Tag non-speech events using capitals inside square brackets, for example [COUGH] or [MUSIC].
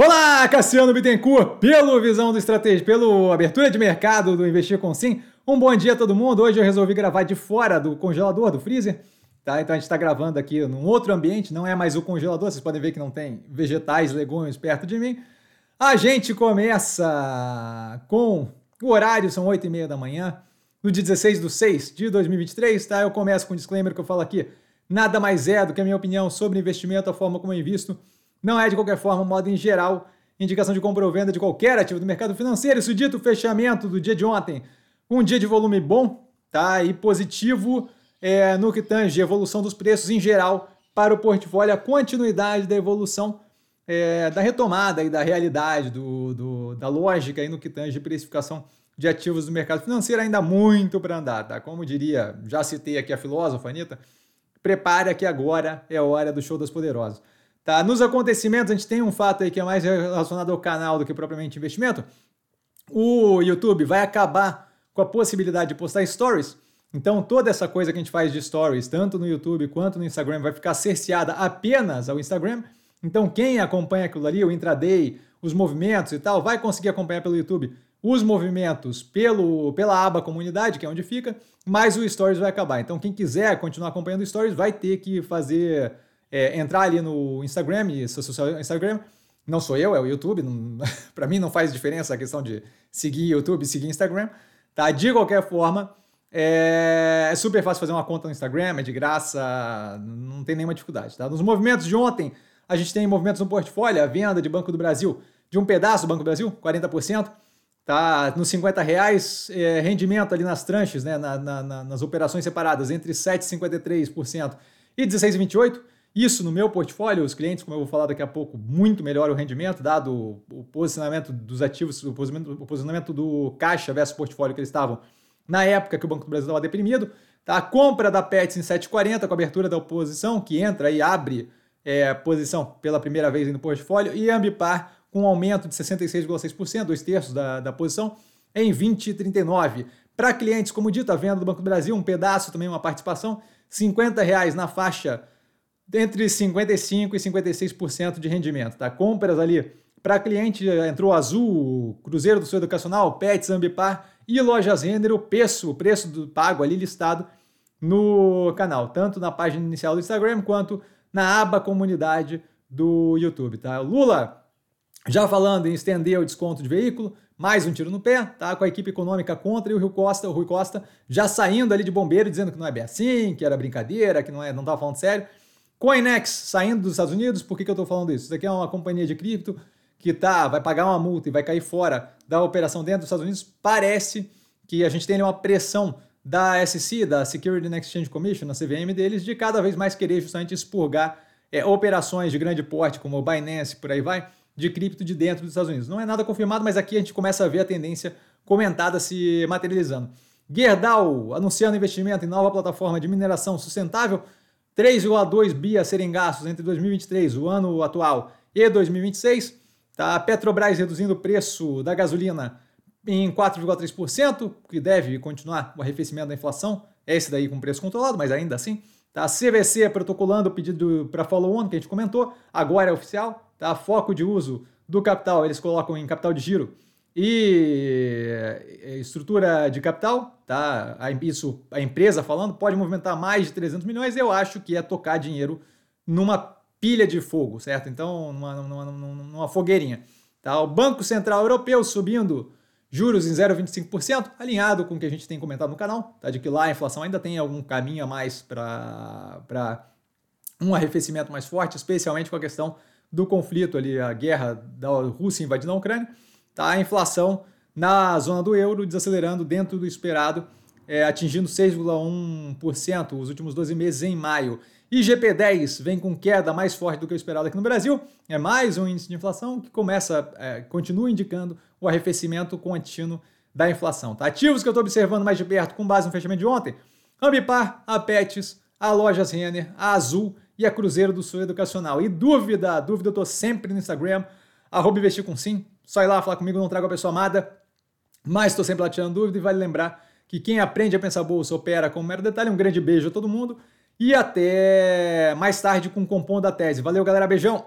Olá, Cassiano Bittencourt, pelo Visão do Estratégia, pelo Abertura de Mercado do Investir com Sim. Um bom dia a todo mundo. Hoje eu resolvi gravar de fora do congelador, do freezer. Tá? Então a gente está gravando aqui num outro ambiente, não é mais o congelador, vocês podem ver que não tem vegetais, legumes perto de mim. A gente começa com o horário, são 8 e meia da manhã, no dia 16 de 6 de 2023, tá? Eu começo com um disclaimer que eu falo aqui. Nada mais é do que a minha opinião sobre investimento, a forma como eu invisto não é, de qualquer forma, modo em geral, indicação de compra ou venda de qualquer ativo do mercado financeiro. Isso dito, fechamento do dia de ontem, um dia de volume bom, tá? E positivo é, no que tange evolução dos preços em geral para o portfólio, a continuidade da evolução é, da retomada e da realidade, do, do, da lógica aí no que tange precificação de ativos do mercado financeiro, ainda muito para andar, tá? Como diria, já citei aqui a filósofa Anitta, prepare que agora é a hora do show das poderosas. Tá? Nos acontecimentos, a gente tem um fato aí que é mais relacionado ao canal do que propriamente investimento. O YouTube vai acabar com a possibilidade de postar stories. Então, toda essa coisa que a gente faz de stories, tanto no YouTube quanto no Instagram, vai ficar cerceada apenas ao Instagram. Então, quem acompanha aquilo ali, o intraday, os movimentos e tal, vai conseguir acompanhar pelo YouTube os movimentos pelo, pela aba comunidade, que é onde fica, mas o Stories vai acabar. Então, quem quiser continuar acompanhando Stories vai ter que fazer é, entrar ali no Instagram e social Instagram. Não sou eu, é o YouTube. [LAUGHS] Para mim não faz diferença a questão de seguir YouTube, seguir Instagram. Tá? De qualquer forma, é, é, super fácil fazer uma conta no Instagram, é de graça, não tem nenhuma dificuldade. Tá? Nos movimentos de ontem, a gente tem movimentos no portfólio, a venda de Banco do Brasil de um pedaço do Banco do Brasil, 40%. Tá nos 50 reais, é, rendimento ali nas tranches, né, na, na, nas operações separadas, entre 7,53% e 16,28%. Isso no meu portfólio, os clientes, como eu vou falar daqui a pouco, muito melhor o rendimento, dado o posicionamento dos ativos, o posicionamento, do caixa versus portfólio que eles estavam na época que o Banco do Brasil estava deprimido. Tá? A compra da Pets em 7,40 com a abertura da oposição, que entra e abre é, posição pela primeira vez no portfólio, e Ambipar com um aumento de 66,6%, dois terços da, da posição, em 20,39. Para clientes, como dito, a venda do Banco do Brasil, um pedaço também, uma participação, 50 reais na faixa entre 55% e 56% de rendimento. Tá? Compras ali para cliente entrou Azul, Cruzeiro do Sul Educacional, Pets, Ambipar e Lojas Renner, o preço, o preço do pago ali listado no canal, tanto na página inicial do Instagram quanto na aba comunidade do YouTube, tá? Lula, já falando em estender o desconto de veículo, mais um tiro no pé, tá? Com a equipe econômica contra e o Rio Costa, o Rui Costa já saindo ali de bombeiro, dizendo que não é bem assim, que era brincadeira, que não é, não estava falando sério. Coinex saindo dos Estados Unidos, por que, que eu estou falando isso? Isso aqui é uma companhia de cripto que tá, vai pagar uma multa e vai cair fora da operação dentro dos Estados Unidos. Parece que a gente tem uma pressão da SEC, da Security and Exchange Commission, na CVM deles, de cada vez mais querer justamente expurgar é, operações de grande porte, como o Binance, por aí vai, de cripto de dentro dos Estados Unidos. Não é nada confirmado, mas aqui a gente começa a ver a tendência comentada se materializando. Gerdau anunciando investimento em nova plataforma de mineração sustentável 3,2 bi a serem gastos entre 2023, o ano atual, e 2026. Tá? A Petrobras reduzindo o preço da gasolina em 4,3%, que deve continuar o arrefecimento da inflação. É esse daí com preço controlado, mas ainda assim. Tá? A CVC protocolando o pedido para follow-on, que a gente comentou, agora é oficial. Tá? Foco de uso do capital, eles colocam em capital de giro e eh, estrutura de capital, tá? Isso a empresa falando pode movimentar mais de 300 milhões. Eu acho que é tocar dinheiro numa pilha de fogo, certo? Então, numa, numa, numa fogueirinha. Tá? O Banco Central Europeu subindo juros em 0,25%, alinhado com o que a gente tem comentado no canal, tá? de que lá a inflação ainda tem algum caminho a mais para um arrefecimento mais forte, especialmente com a questão do conflito ali, a guerra da Rússia invadindo a Ucrânia. Tá? A inflação na zona do euro desacelerando dentro do esperado, é, atingindo 6,1% os últimos 12 meses em maio. IGP-10 vem com queda mais forte do que o esperado aqui no Brasil. É mais um índice de inflação que começa, é, continua indicando o arrefecimento contínuo da inflação. Tá? Ativos que eu estou observando mais de perto com base no fechamento de ontem: Ambipar, a Pets, a Lojas Renner, a Azul e a Cruzeiro do Sul Educacional. E dúvida, dúvida eu estou sempre no Instagram, arroba investir com sim, só ir lá falar comigo, não trago a pessoa amada, mas estou sempre lá tirando dúvida e vale lembrar que quem aprende a pensar bolsa opera com um mero detalhe. Um grande beijo a todo mundo e até mais tarde com o Compondo da Tese. Valeu, galera, beijão!